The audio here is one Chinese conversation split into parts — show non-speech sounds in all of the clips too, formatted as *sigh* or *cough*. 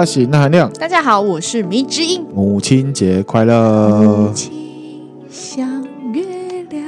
我是钠含量。大家好，我是迷之音。母亲节快乐！母亲像月亮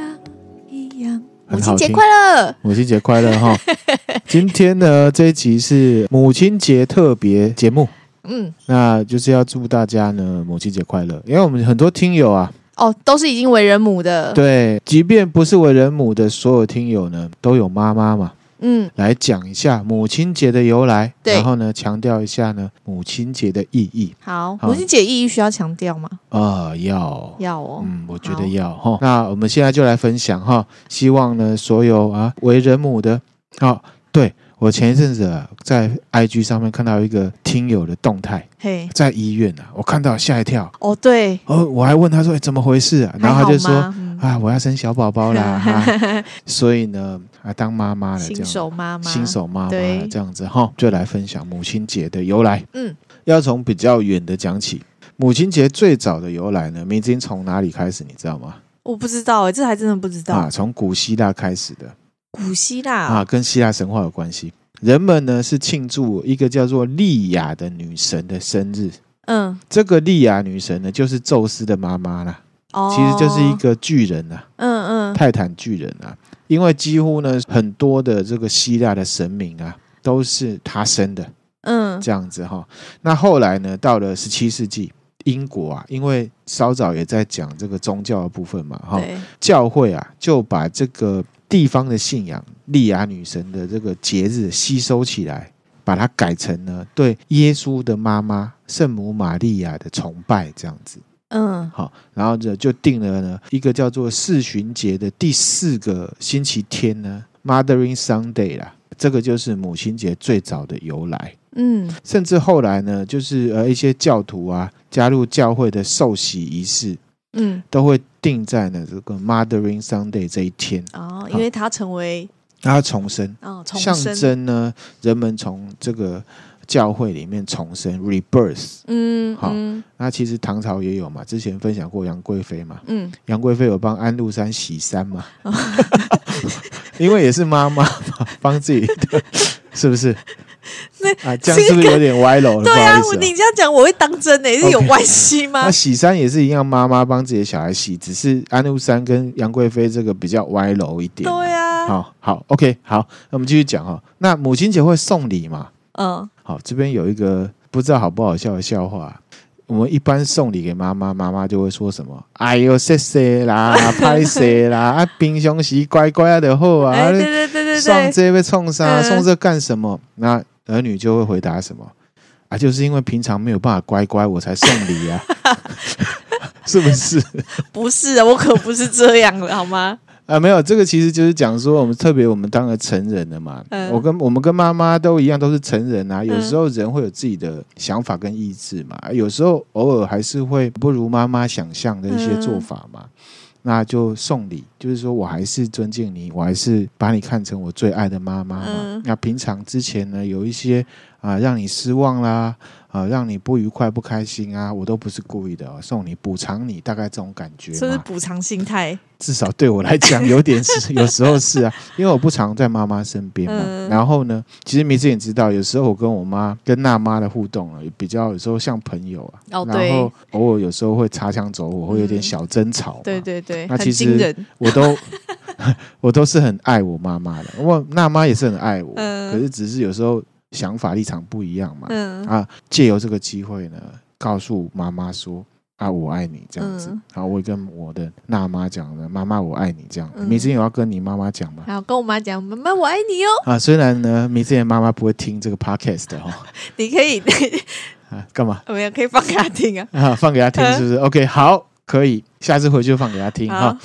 一样。母亲节快乐！母亲节快乐哈！*laughs* 今天呢，这一集是母亲节特别节目。嗯，那就是要祝大家呢母亲节快乐，因为我们很多听友啊，哦，都是已经为人母的。对，即便不是为人母的所有听友呢，都有妈妈嘛。嗯，来讲一下母亲节的由来，对然后呢，强调一下呢母亲节的意义。好，母亲节意义需要强调吗？啊、呃，要，要哦。嗯，我觉得要哈。那我们现在就来分享哈，希望呢所有啊为人母的，好，对。我前一阵子啊，在 IG 上面看到一个听友的动态，嘿，在医院啊，我看到吓一跳。哦，对，哦，我还问他说：“哎，怎么回事啊？”然后他就说：“嗯、啊，我要生小宝宝啦。啊 *laughs* ”所以呢，啊，当妈妈了，新手妈妈，新手妈妈这样子哈，就来分享母亲节的由来。嗯，要从比较远的讲起，母亲节最早的由来呢，明经从哪里开始？你知道吗？我不知道哎，这还真的不知道啊，从古希腊开始的。古希腊啊，跟希腊神话有关系。人们呢是庆祝一个叫做利亚的女神的生日。嗯，这个利亚女神呢，就是宙斯的妈妈啦。哦，其实就是一个巨人啊。嗯嗯，泰坦巨人啊。因为几乎呢很多的这个希腊的神明啊，都是她生的。嗯，这样子哈。那后来呢，到了十七世纪，英国啊，因为稍早也在讲这个宗教的部分嘛，哈，教会啊就把这个。地方的信仰，莉亚女神的这个节日吸收起来，把它改成呢对耶稣的妈妈圣母玛利亚的崇拜，这样子。嗯，好，然后就就定了呢一个叫做四旬节的第四个星期天呢，Mothering Sunday 啦，这个就是母亲节最早的由来。嗯，甚至后来呢，就是呃一些教徒啊加入教会的受洗仪式。嗯，都会定在呢这个 Mothering Sunday 这一天。哦，因为它成为它重生。哦，重生。象征呢人们从这个教会里面重生 rebirth。嗯，好，那其实唐朝也有嘛，之前分享过杨贵妃嘛，嗯，杨贵妃有帮安禄山洗衫嘛，哦、*laughs* 因为也是妈妈嘛，帮自己的，是不是？*laughs* 那啊，这样是不是有点歪楼？*laughs* 对啊，你这样讲我会当真呢，是有关系吗？*laughs* 那洗衫也是一样，妈妈帮自己的小孩洗，只是安禄山跟杨贵妃这个比较歪楼一点。对啊，好好，OK，好，那我们继续讲哈。那母亲节会送礼嘛？嗯，好，这边有一个不知道好不好笑的笑话。我们一般送礼给妈妈，妈妈就会说什么？哎呦，谢谢啦，拍谢啦，啊，冰箱洗乖乖的好啊。对对对对，送这被冲啥？送这干什么？那儿女就会回答什么？啊，就是因为平常没有办法乖乖，我才送礼啊，*laughs* 是不是？不是啊，我可不是这样的，好吗？啊，没有，这个其实就是讲说，我们特别我们当了成人了嘛，嗯、我跟我们跟妈妈都一样，都是成人啊。有时候人会有自己的想法跟意志嘛，有时候偶尔还是会不如妈妈想象的一些做法嘛。嗯、那就送礼，就是说我还是尊敬你，我还是把你看成我最爱的妈妈嘛。嗯、那平常之前呢，有一些啊让你失望啦。啊，让你不愉快、不开心啊，我都不是故意的，送你补偿你，大概这种感觉。这是补偿心态。至少对我来讲，有点是，*laughs* 有时候是啊，因为我不常在妈妈身边嘛。嗯、然后呢，其实迷之也知道，有时候我跟我妈、跟娜妈的互动啊，比较有时候像朋友啊。哦，对。然后偶尔有时候会擦枪走火，会有点小争吵、嗯。对对对。那其实我都 *laughs* 我都是很爱我妈妈的，我娜妈也是很爱我，嗯、可是只是有时候。想法立场不一样嘛，嗯啊，借由这个机会呢，告诉妈妈说啊，我爱你这样子。嗯、然后我会跟我的娜妈讲了，妈妈我爱你这样。迷之音有要跟你妈妈讲吗？好，跟我妈讲，妈妈我爱你哦。*laughs* 啊，虽然呢，米之音妈妈不会听这个 podcast 的哈，*laughs* 你可以 *laughs* 啊，干嘛？我们也可以放给他听啊。啊，放给他听是不是？OK，好，可以，下次回去就放给他听哈。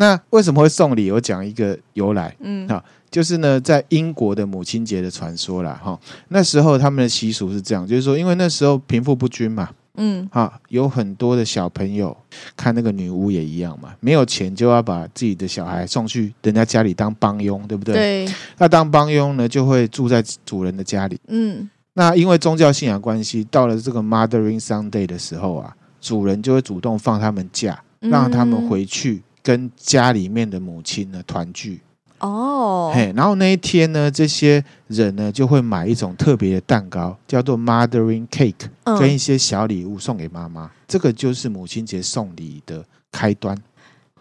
那为什么会送礼？我讲一个由来，嗯，好，就是呢，在英国的母亲节的传说啦，哈，那时候他们的习俗是这样，就是说，因为那时候贫富不均嘛，嗯，哈，有很多的小朋友看那个女巫也一样嘛，没有钱就要把自己的小孩送去人家家里当帮佣，对不对？对。那当帮佣呢，就会住在主人的家里，嗯。那因为宗教信仰关系，到了这个 Mothering Sunday 的时候啊，主人就会主动放他们假，让他们回去。跟家里面的母亲呢团聚哦，嘿，然后那一天呢，这些人呢就会买一种特别的蛋糕，叫做 Mothering Cake，跟一些小礼物送给妈妈。这个就是母亲节送礼的开端。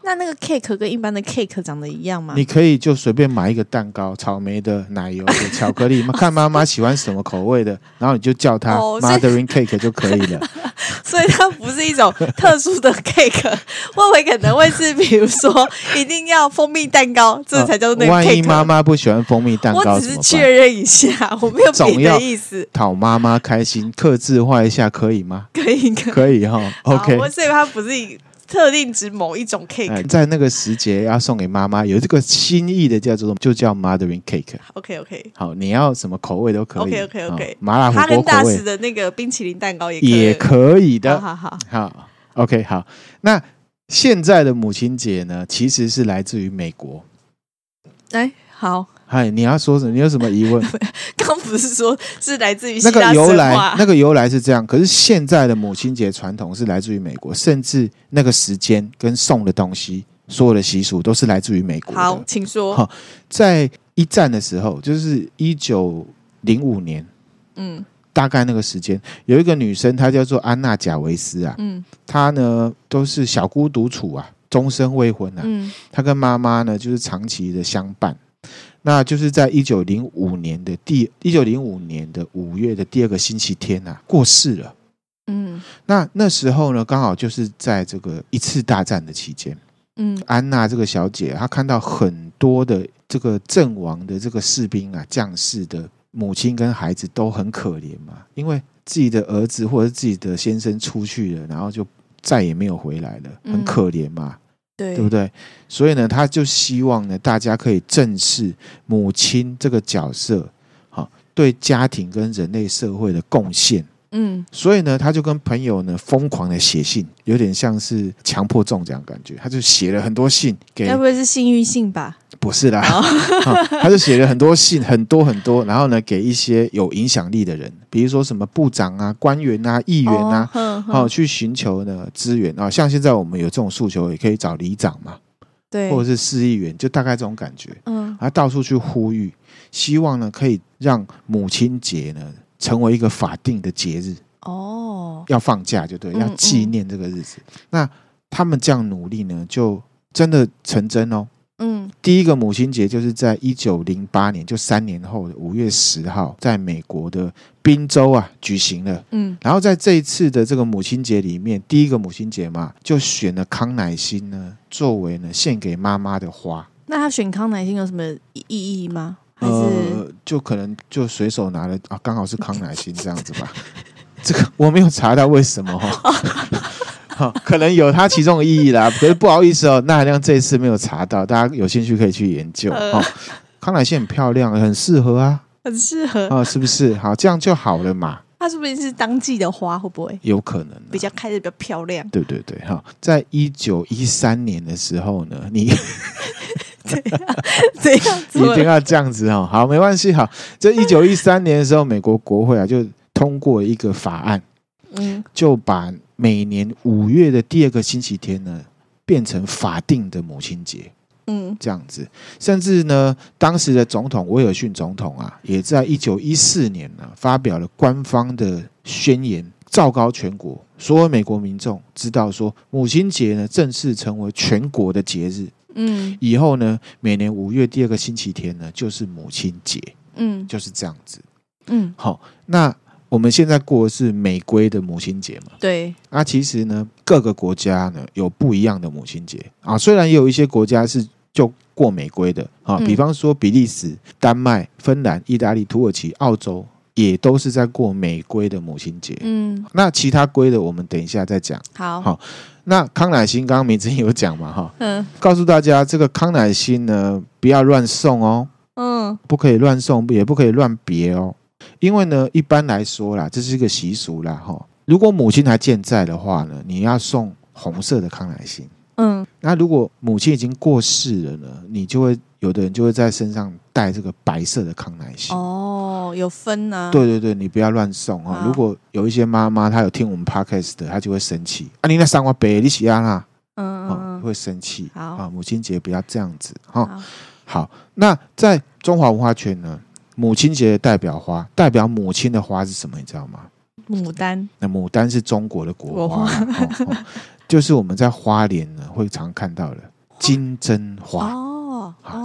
那那个 cake 跟一般的 cake 长得一样吗？你可以就随便买一个蛋糕，草莓的、奶油的、巧克力，*laughs* 看妈妈喜欢什么口味的，然后你就叫它 Mothering Cake 就可以了。*laughs* 所以它不是一种特殊的 cake，我会可能会是，比如说 *laughs* 一定要蜂蜜蛋糕，这才叫做那个 cake。万一妈妈不喜欢蜂蜜蛋糕，我只是确认一下，我没有别的意思。讨妈妈开心，克制化一下可以吗？可以，可以哈。OK，我所以它不是一。特定指某一种 cake，在那个时节要送给妈妈，有这个心意的叫做就叫 Mothering Cake。OK OK，好，你要什么口味都可以。OK OK OK，麻辣火锅口味。哈根达斯的那个冰淇淋蛋糕也可以也可以的。好好好，OK 好。那现在的母亲节呢，其实是来自于美国。哎，好。嗨，你要说什么？你有什么疑问？*laughs* 刚不是说是来自于那个由来？那个由来是这样，可是现在的母亲节传统是来自于美国，甚至那个时间跟送的东西，所有的习俗都是来自于美国。好，请说。好，在一战的时候，就是一九零五年，嗯，大概那个时间，有一个女生，她叫做安娜贾维斯啊，嗯，她呢都是小姑独处啊，终身未婚啊，嗯，她跟妈妈呢就是长期的相伴。那就是在一九零五年的第一九零五年的五月的第二个星期天呐、啊，过世了。嗯，那那时候呢，刚好就是在这个一次大战的期间。嗯，安娜这个小姐，她看到很多的这个阵亡的这个士兵啊、将士的母亲跟孩子都很可怜嘛，因为自己的儿子或者自己的先生出去了，然后就再也没有回来了，很可怜嘛。对，对不对？所以呢，他就希望呢，大家可以正视母亲这个角色，好，对家庭跟人类社会的贡献。嗯，所以呢，他就跟朋友呢疯狂的写信，有点像是强迫中奖感觉。他就写了很多信给，该不会是幸运信吧？不是啦，*laughs* 他就写了很多信，很多很多，然后呢，给一些有影响力的人，比如说什么部长啊、官员啊、议员啊，好去寻求呢资源啊。像现在我们有这种诉求，也可以找里长嘛，对，或者是市议员，就大概这种感觉。嗯，他到处去呼吁，希望呢可以让母亲节呢。成为一个法定的节日哦，要放假就对，要纪念这个日子。嗯嗯。那他们这样努力呢，就真的成真哦。嗯，第一个母亲节就是在一九零八年，就三年后的五月十号，在美国的宾州啊举行了。嗯，然后在这一次的这个母亲节里面，第一个母亲节嘛，就选了康乃馨呢，作为呢献给妈妈的花。那他选康乃馨有什么意义吗？呃，就可能就随手拿了啊，刚好是康乃馨这样子吧。*laughs* 这个我没有查到为什么哈，*laughs* 好，可能有它其中的意义啦。可是不好意思哦，那好像这一次没有查到，大家有兴趣可以去研究哦。康乃馨很漂亮，很适合啊，很适合啊，是不是？好，这样就好了嘛。它是不是是当季的花？会不会有可能比较开的比较漂亮？对对对，哈，在一九一三年的时候呢，你。*laughs* 这样，这样，一定要这样子哦。好，没关系。好，这一九一三年的时候，美国国会啊就通过一个法案，嗯，就把每年五月的第二个星期天呢变成法定的母亲节，嗯，这样子。甚至呢，当时的总统威尔逊总统啊，也在一九一四年呢发表了官方的宣言，昭告全国所有美国民众知道说，母亲节呢正式成为全国的节日。嗯，以后呢，每年五月第二个星期天呢，就是母亲节。嗯，就是这样子。嗯，好，那我们现在过的是美规的母亲节嘛？对。那其实呢，各个国家呢有不一样的母亲节啊。虽然也有一些国家是就过美规的啊，比方说比利时、丹麦、芬兰、意大利、土耳其、澳洲也都是在过美规的母亲节。嗯，那其他规的我们等一下再讲。好，好，那康乃馨刚刚明子有讲嘛？哈，嗯，告诉大家这个康乃馨呢，不要乱送哦。嗯，不可以乱送，也不可以乱别哦。因为呢，一般来说啦，这是一个习俗啦。哈，如果母亲还健在的话呢，你要送红色的康乃馨。嗯，那如果母亲已经过世了呢，你就会有的人就会在身上带这个白色的康乃馨。哦，有分呢、啊？对对对，你不要乱送啊！如果有一些妈妈她有听我们 podcast 的，她就会生气啊！你那三花白你喜欢啦？嗯嗯，会生气。好啊，母亲节不要这样子哈。好，好，那在中华文化圈呢，母亲节的代表花，代表母亲的花是什么？你知道吗？牡丹。那牡丹是中国的国花。就是我们在花莲呢会常看到的金针花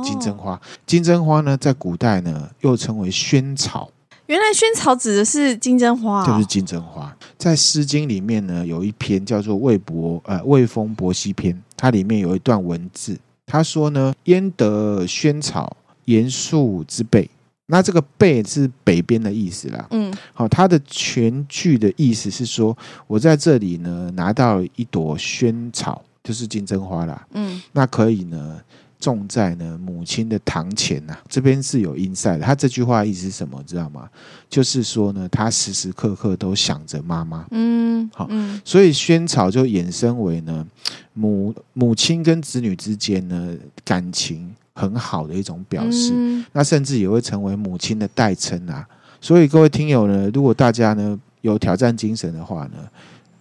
金针花，金针花呢在古代呢又称为萱草。原来萱草指的是金针花，就是金针花。在《诗经》里面呢有一篇叫做《魏博》呃《魏风·伯希篇》，它里面有一段文字，他说呢：“焉得萱草，言树之背。”那这个“背”是北边的意思啦。嗯，好，它的全句的意思是说，我在这里呢拿到一朵萱草，就是金针花啦。嗯，那可以呢种在呢母亲的堂前呐、啊。这边是有 insight 的。他这句话意思是什么？知道吗？就是说呢，他时时刻刻都想着妈妈。嗯，好，所以萱草就衍生为呢母母亲跟子女之间呢感情。很好的一种表示，嗯、那甚至也会成为母亲的代称啊。所以各位听友呢，如果大家呢有挑战精神的话呢，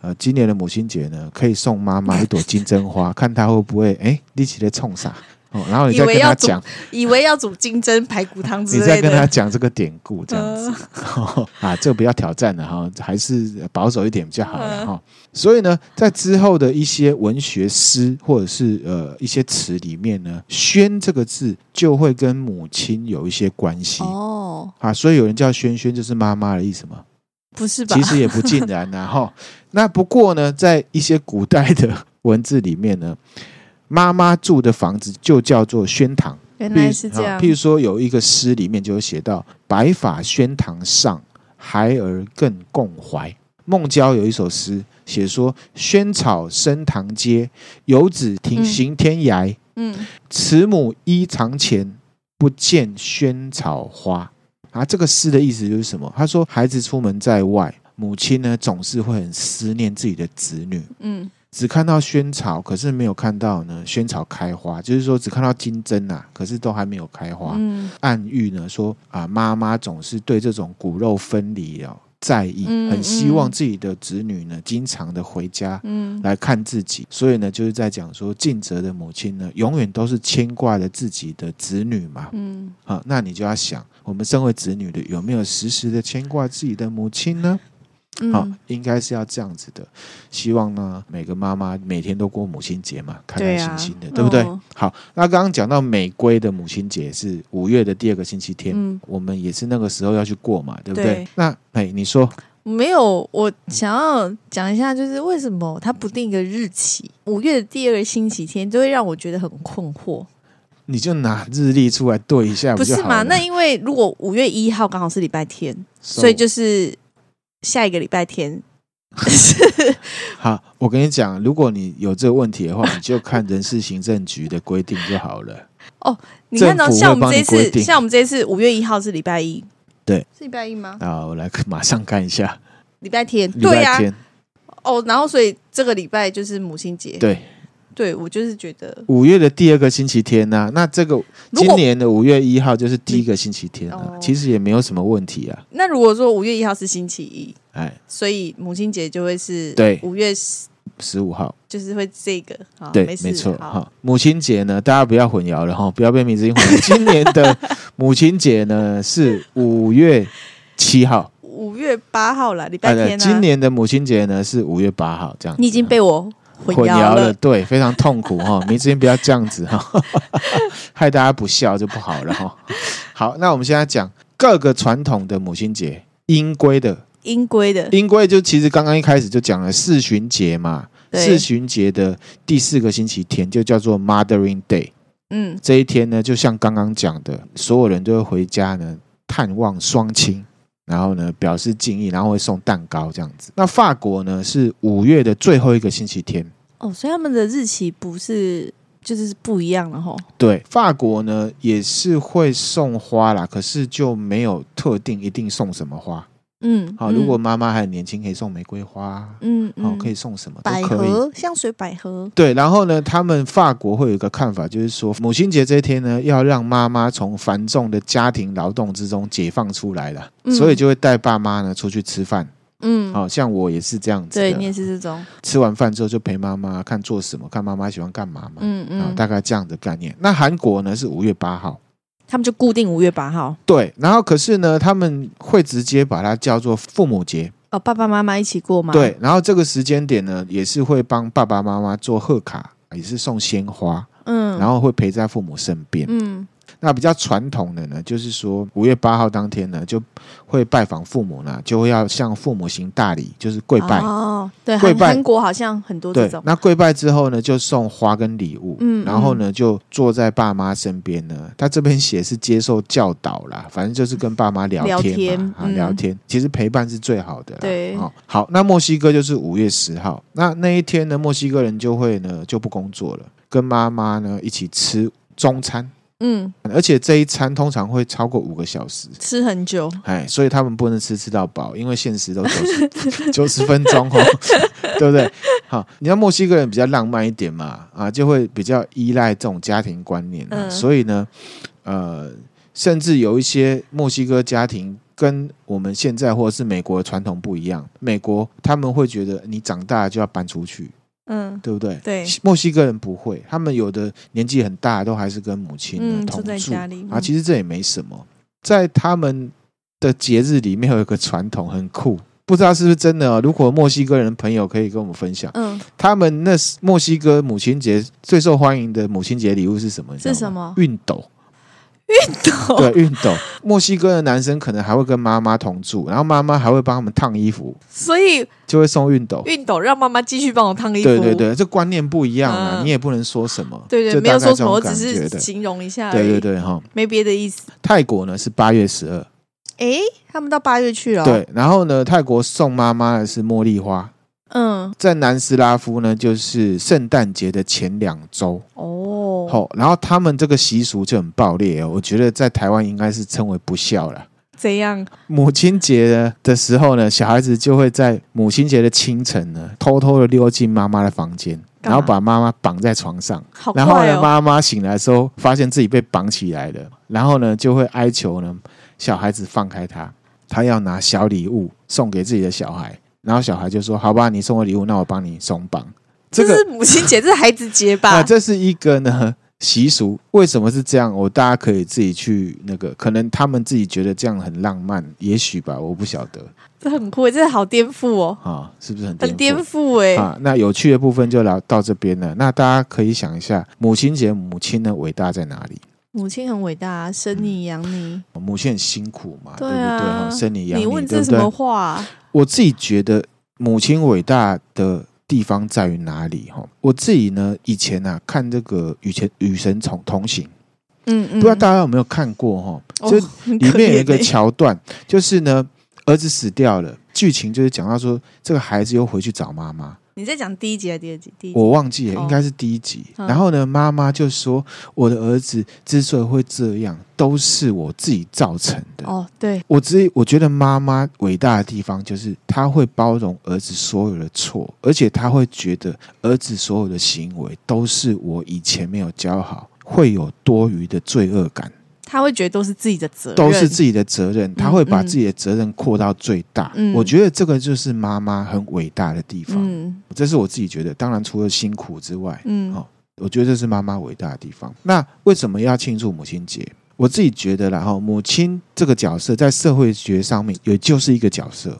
呃，今年的母亲节呢，可以送妈妈一朵金针花，看她会不会哎立起来冲啥。哦，然后你再跟他讲，以为要煮金针排骨汤之类的，你再跟他讲这个典故，这样子、呃、*laughs* 啊，这个不要挑战了哈，还是保守一点比较好了哈。呃、所以呢，在之后的一些文学诗或者是呃一些词里面呢，“萱”这个字就会跟母亲有一些关系哦。啊，所以有人叫萱萱，就是妈妈的意思吗？不是吧？其实也不尽然呐哈。那不过呢，在一些古代的文字里面呢。妈妈住的房子就叫做宣堂，原来是这样。譬如说，有一个诗里面就有写到“白发宣堂上，孩儿更共怀”。孟郊有一首诗写说：“萱草生堂阶，游子停行天涯。嗯，慈母依堂前，不见萱草花。”啊，这个诗的意思就是什么？他说，孩子出门在外，母亲呢总是会很思念自己的子女。嗯。只看到萱草，可是没有看到呢萱草开花，就是说只看到金针呐、啊，可是都还没有开花。嗯、暗喻呢说啊，妈妈总是对这种骨肉分离哦在意，嗯、很希望自己的子女呢经常的回家，嗯，来看自己。嗯、所以呢，就是在讲说尽责的母亲呢，永远都是牵挂着自己的子女嘛。嗯，好、啊，那你就要想，我们身为子女的，有没有时时的牵挂自己的母亲呢？好，应该是要这样子的。希望呢，每个妈妈每天都过母亲节嘛，开开心心的，对，不对？哦、好，那刚刚讲到美规的母亲节是五月的第二个星期天，嗯、我们也是那个时候要去过嘛，对不对？对那哎，你说没有？我想要讲一下，就是为什么他不定一个日期？五月的第二个星期天，就会让我觉得很困惑。你就拿日历出来对一下不，不是嘛？那因为如果五月一号刚好是礼拜天，So, 所以就是。下一个礼拜天 *laughs* 好，我跟你讲，如果你有这个问题的话，你就看人事行政局的规定就好了。*laughs* 哦，你看到像我们这一次，像我们这一次五月一号是礼拜一，对，是礼拜一吗？啊，我来马上看一下，礼拜天，礼拜天。哦，然后所以这个礼拜就是母亲节，对。对，我就是觉得五月的第二个星期天呢、啊，那这个今年的五月一号就是第一个星期天啊，其实也没有什么问题啊。那如果说五月一号是星期一，哎，所以母亲节就会是对五月十五号，就是会这个对，没错哈。母亲节呢，大家不要混淆了哈，不要被名字混淆。*laughs* 今年的母亲节呢是五月七号，五月八号了，礼拜天、啊。今年的母亲节呢是五月八号，这样。你已经被我。混淆了，对，非常痛苦哈。明志英不要这样子哈，*laughs* 害大家不笑就不好了哈。好，那我们现在讲各个传统的母亲节，阴规的，阴规的，阴规就其实刚刚一开始就讲了四旬节嘛。对四旬节的第四个星期天就叫做 Mothering Day。嗯，这一天呢，就像刚刚讲的，所有人都会回家呢探望双亲。然后呢表示敬意，然后会送蛋糕这样子。那法国呢是五月的最后一个星期天哦，所以他们的日期不是就是不一样了吼。对，法国呢也是会送花啦，可是就没有特定一定送什么花。嗯，好，如果妈妈还很年轻，可以送玫瑰花。嗯，好，可以送什么？百合，香水百合。对，然后呢，他们法国会有一个看法，就是说母亲节这一天呢，要让妈妈从繁重的家庭劳动之中解放出来了，嗯、所以就会带爸妈呢出去吃饭。嗯，好像我也是这样子。对，你也是这种。吃完饭之后就陪妈妈看做什么，看妈妈喜欢干嘛嘛。嗯嗯，大概这样的概念。那韩国呢是五月八号。他们就固定五月八号，对，然后可是呢，他们会直接把它叫做父母节哦，爸爸妈妈一起过吗？对，然后这个时间点呢，也是会帮爸爸妈妈做贺卡，也是送鲜花，嗯，然后会陪在父母身边，嗯。那比较传统的呢，就是说五月八号当天呢，就会拜访父母呢，就会要向父母行大礼，就是跪拜。哦，对，跪拜。韩国好像很多这种。那跪拜之后呢，就送花跟礼物，嗯，然后呢，就坐在爸妈身边呢。他这边写是接受教导啦，反正就是跟爸妈聊天嘛，聊天，啊，聊天。其实陪伴是最好的啦。对，好，好，那墨西哥就是五月十号，那那一天呢，墨西哥人就会呢就不工作了，跟妈妈呢一起吃中餐。嗯，而且这一餐通常会超过五个小时，吃很久，哎，所以他们不能吃吃到饱，因为限时都九十 *laughs* 九十分钟哦，*laughs* 对不对？好，你要墨西哥人比较浪漫一点嘛，啊，就会比较依赖这种家庭观念，嗯，所以呢，呃，甚至有一些墨西哥家庭跟我们现在或者是美国的传统不一样，美国他们会觉得你长大就要搬出去。嗯，对不对？对，墨西哥人不会，他们有的年纪很大，都还是跟母亲同住，住在家里。啊，其实这也没什么。在他们的节日里面有一个传统很酷，不知道是不是真的哦。如果墨西哥人朋友可以跟我们分享，嗯，他们那墨西哥母亲节最受欢迎的母亲节礼物是什么？是什么？熨斗。熨斗，对，熨斗。墨西哥的男生可能还会跟妈妈同住，然后妈妈还会帮他们烫衣服，所以就会送熨斗。熨斗让妈妈继续帮我烫衣服。对对对，这观念不一样啊，嗯、你也不能说什么。对对，没有说什么，我只是形容一下。对对对，哈，没别的意思。泰国呢是八月十二，哎，他们到八月去了。对，然后呢，泰国送妈妈的是茉莉花。嗯，在南斯拉夫呢，就是圣诞节的前两周哦。好，然后他们这个习俗就很暴烈哦。我觉得在台湾应该是称为不孝了。怎样？母亲节的时候呢，小孩子就会在母亲节的清晨呢，偷偷的溜进妈妈的房间，然后把妈妈绑在床上。好，然后呢，妈妈醒来的时候，发现自己被绑起来了，然后呢，就会哀求呢，小孩子放开他，他要拿小礼物送给自己的小孩。然后小孩就说：“好吧，你送我礼物，那我帮你松绑。”这个是母亲节，这是孩子节吧？*laughs* 啊，这是一个呢习俗。为什么是这样？我大家可以自己去那个，可能他们自己觉得这样很浪漫，也许吧，我不晓得。这很酷，这好颠覆哦！啊，是不是很很颠覆？哎，啊，那有趣的部分就聊到这边了。那大家可以想一下，母亲节，母亲的伟大在哪里？母亲很伟大，生你养你，嗯。母亲很辛苦嘛，对，啊，对不对？生你养你，你问这什么话啊？我自己觉得母亲伟大的地方在于哪里？哈，我自己呢，以前啊看这个《与前与神同同行》，嗯嗯，不知道大家有没有看过？哈，就里面有一个桥段，就是呢，儿子死掉了，剧情就是讲到说，这个孩子又回去找妈妈。你在讲第一集还是第二集？第一集我忘记了，应该是第一集。哦、然后呢，妈妈就说：“我的儿子之所以会这样，都是我自己造成的。”哦，对，我只我觉得妈妈伟大的地方就是她会包容儿子所有的错，而且她会觉得儿子所有的行为都是我以前没有教好，会有多余的罪恶感。他会觉得都是自己的责任，都是自己的责任。他会把自己的责任扩到最大。嗯，我觉得这个就是妈妈很伟大的地方。嗯，这是我自己觉得。当然，除了辛苦之外，嗯，好，我觉得这是妈妈伟大的地方。那为什么要庆祝母亲节？我自己觉得，然后母亲这个角色在社会学上面也就是一个角色。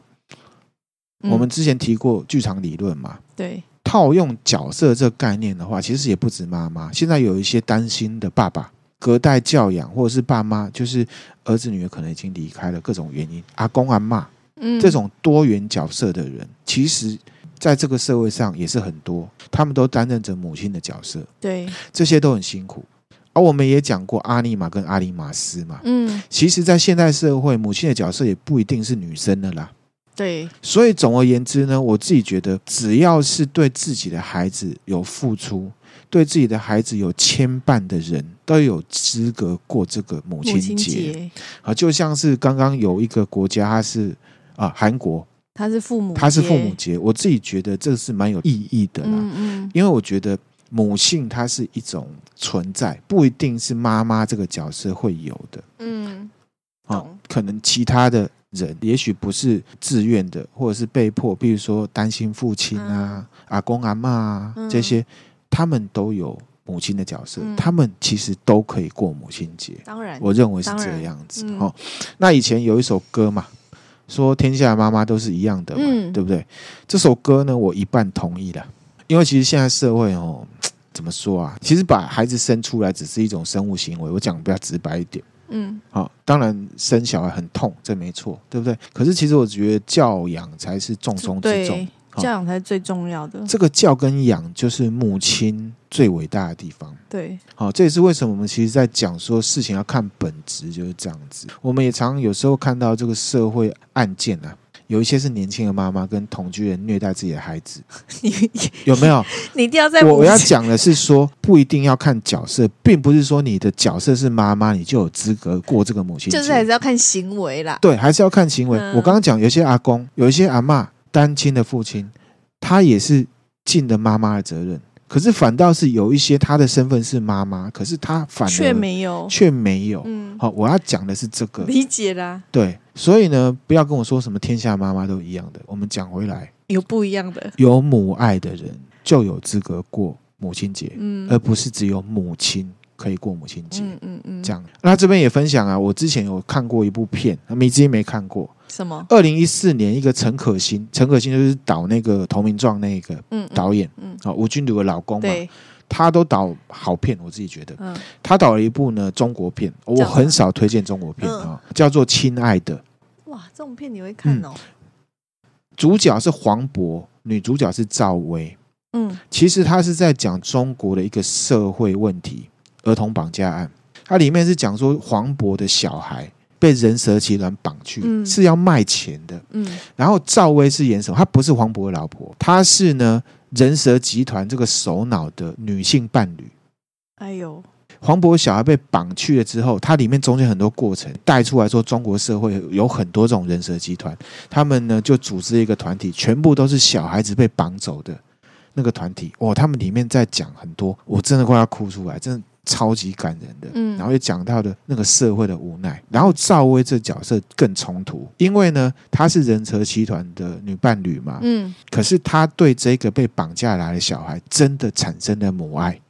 我们之前提过剧场理论嘛？对，套用角色这个概念的话，其实也不止妈妈。现在有一些担心的爸爸。隔代教养，或者是爸妈，就是儿子女儿可能已经离开了，各种原因，阿公阿嬷，嗯，这种多元角色的人，其实在这个社会上也是很多，他们都担任着母亲的角色，对，这些都很辛苦，而、啊、我们也讲过阿尼玛跟阿里马斯嘛，嗯，其实，在现代社会，母亲的角色也不一定是女生的啦。对，所以总而言之呢，我自己觉得，只要是对自己的孩子有付出，对自己的孩子有牵绊的人，都有资格过这个母亲节。啊，就像是刚刚有一个国家，它是啊韩国，它是父母，它是父母节。我自己觉得这是蛮有意义的啦，嗯嗯，因为我觉得。母性它是一种存在，不一定是妈妈这个角色会有的。嗯，好，可能其他的人也许不是自愿的，或者是被迫，比如说担心父亲啊、嗯、阿公阿妈啊、嗯、这些，他们都有母亲的角色，嗯、他们其实都可以过母亲节。当然，我认为是这样子。哈、嗯，那以前有一首歌嘛，说天下妈妈都是一样的嘛，嗯、对不对？这首歌呢，我一半同意了。因为其实现在社会哦，*tsk* 怎么说啊？其实把孩子生出来只是一种生物行为。我讲比较直白一点，嗯，好，当然生小孩很痛，这没错，对不对？可是其实我觉得教养才是重中之重，教养才是最重要的。这个教跟养就是母亲最伟大的地方。对，好，这也是为什么我们其实，在讲说事情要看本质，就是这样子。我们也常常有时候看到这个社会案件啊。有一些是年轻的妈妈跟同居人虐待自己的孩子，*laughs* 你有没有？*laughs* 你一定要在我我要讲的是说，不一定要看角色，并不是说你的角色是妈妈，你就有资格过这个母亲，就是还是要看行为啦。对，还是要看行为。嗯、我刚刚讲，有些阿公，有一些阿嬷，单亲的父亲，他也是尽了妈妈的责任。可是反倒是有一些他的身份是妈妈，可是他反而却没有，却没有。嗯，好，我要讲的是这个，理解啦。对，所以呢，不要跟我说什么天下妈妈都一样的。我们讲回来，有不一样的，有母爱的人就有资格过母亲节，嗯，而不是只有母亲可以过母亲节。嗯嗯嗯，这样。那这边也分享啊，我之前有看过一部片，米之音没看过。什么？二零一四年，一个陈可辛，陈可辛就是导那个《投名状》那个导演，嗯，啊、嗯，吴君如的老公嘛，他都导好片，我自己觉得，嗯，他导了一部呢中国片，我很少推荐中国片啊，嗯、叫做《亲爱的》。哇，这种片你会看哦？嗯、主角是黄渤，女主角是赵薇，嗯，其实他是在讲中国的一个社会问题——儿童绑架案。它里面是讲说黄渤的小孩。被人蛇集团绑去，嗯、是要卖钱的。嗯，然后赵薇是演什么？她不是黄渤的老婆，她是呢人蛇集团这个首脑的女性伴侣。哎呦，黄渤小孩被绑去了之后，它里面中间很多过程带出来说，中国社会有很多这种人蛇集团，他们呢就组织一个团体，全部都是小孩子被绑走的那个团体。哦，他们里面在讲很多，我真的快要哭出来，真的。超级感人的，嗯，然后也讲到的那个社会的无奈，然后赵薇这角色更冲突，因为呢，她是人蛇集团的女伴侣嘛，嗯，可是她对这个被绑架来的小孩真的产生了母爱，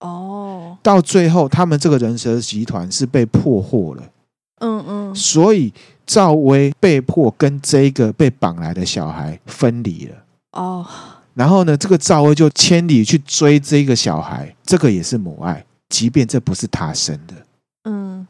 哦，到最后他们这个人蛇集团是被破获了，嗯嗯，所以赵薇被迫跟这个被绑来的小孩分离了，哦，然后呢，这个赵薇就千里去追这个小孩，这个也是母爱。即便这不是他生的，嗯，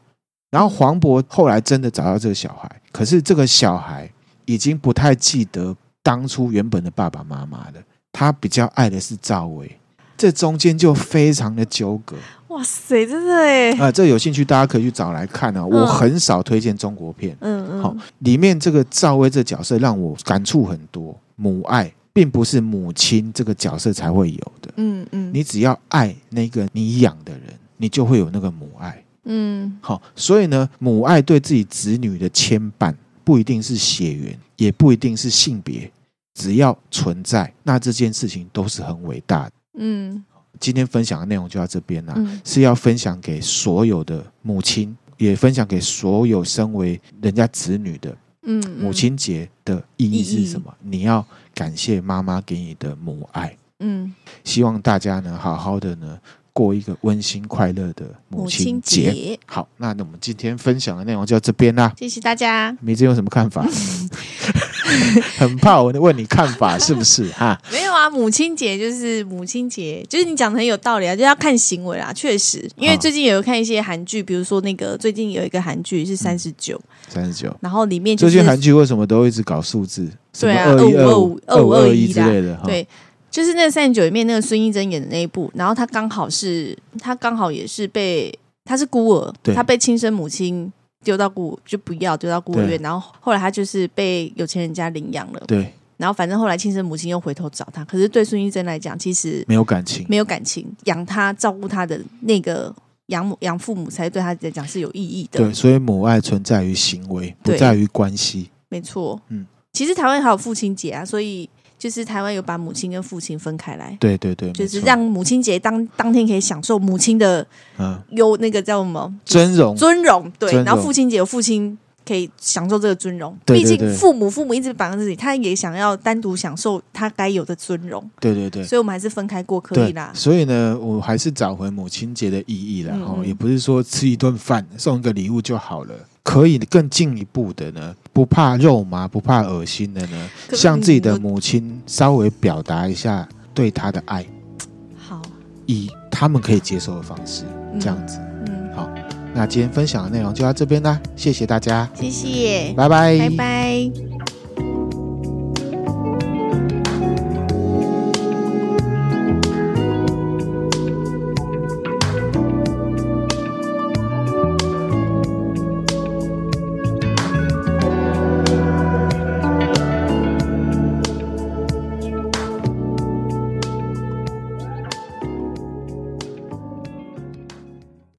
然后黄渤后来真的找到这个小孩，可是这个小孩已经不太记得当初原本的爸爸妈妈了，他比较爱的是赵薇，这中间就非常的纠葛。哇塞，真的哎！啊，这有兴趣大家可以去找来看啊。我很少推荐中国片，嗯嗯，好，里面这个赵薇这角色让我感触很多，母爱。并不是母亲这个角色才会有的，嗯嗯，你只要爱那个你养的人，你就会有那个母爱，嗯，好，所以呢，母爱对自己子女的牵绊不一定是血缘，也不一定是性别，只要存在，那这件事情都是很伟大的，嗯。今天分享的内容就到这边了，嗯，是要分享给所有的母亲，也分享给所有身为人家子女的。嗯，母亲节的意义是什么？你要感谢妈妈给你的母爱。嗯，希望大家呢，好好的呢，过一个温馨快乐的母亲节。好，那那我们今天分享的内容就到这边啦。谢谢大家。米子有什么看法？*laughs* 很怕我问你看法是不是哈？没有啊，母亲节就是母亲节，就是你讲的很有道理啊，就要看行为啊。确实，因为最近也有看一些韩剧，比如说那个最近有一个韩剧是三十九，三十九，然后里面、就是、最近韩剧为什么都一直搞数字？对啊，二五二五二五二一之类的，对。就是那三十九里面那个孙艺珍演的那一部，然后她刚好是她刚好也是被她是孤儿，她被亲生母亲丢到孤就不要丢到孤儿院，然后后来她就是被有钱人家领养了。对，然后反正后来亲生母亲又回头找她，可是对孙艺珍来讲，其实没有感情，没有感情，养她照顾她的那个。养母养父母才对他来讲是有意义的。对，所以母爱存在于行为，不在于关系。没错，嗯，其实台湾还有父亲节啊，所以就是台湾有把母亲跟父亲分开来。对对对，就是让母亲节当当天可以享受母亲的嗯有那个叫什么尊荣尊荣，对，然后父亲节有父亲。可以享受这个尊荣，毕竟父母父母一直绑在自己，他也想要单独享受他该有的尊荣。对对对，所以我们还是分开过可以啦。所以呢，我还是找回母亲节的意义了哈，嗯。嗯，也不是说吃一顿饭送一个礼物就好了，可以更进一步的呢，不怕肉麻不怕恶心的呢，向自己的母亲稍微表达一下对她的爱，好，以他们可以接受的方式，这样子。那今天分享的内容就到这边啦，谢谢大家，谢谢，拜拜，拜拜。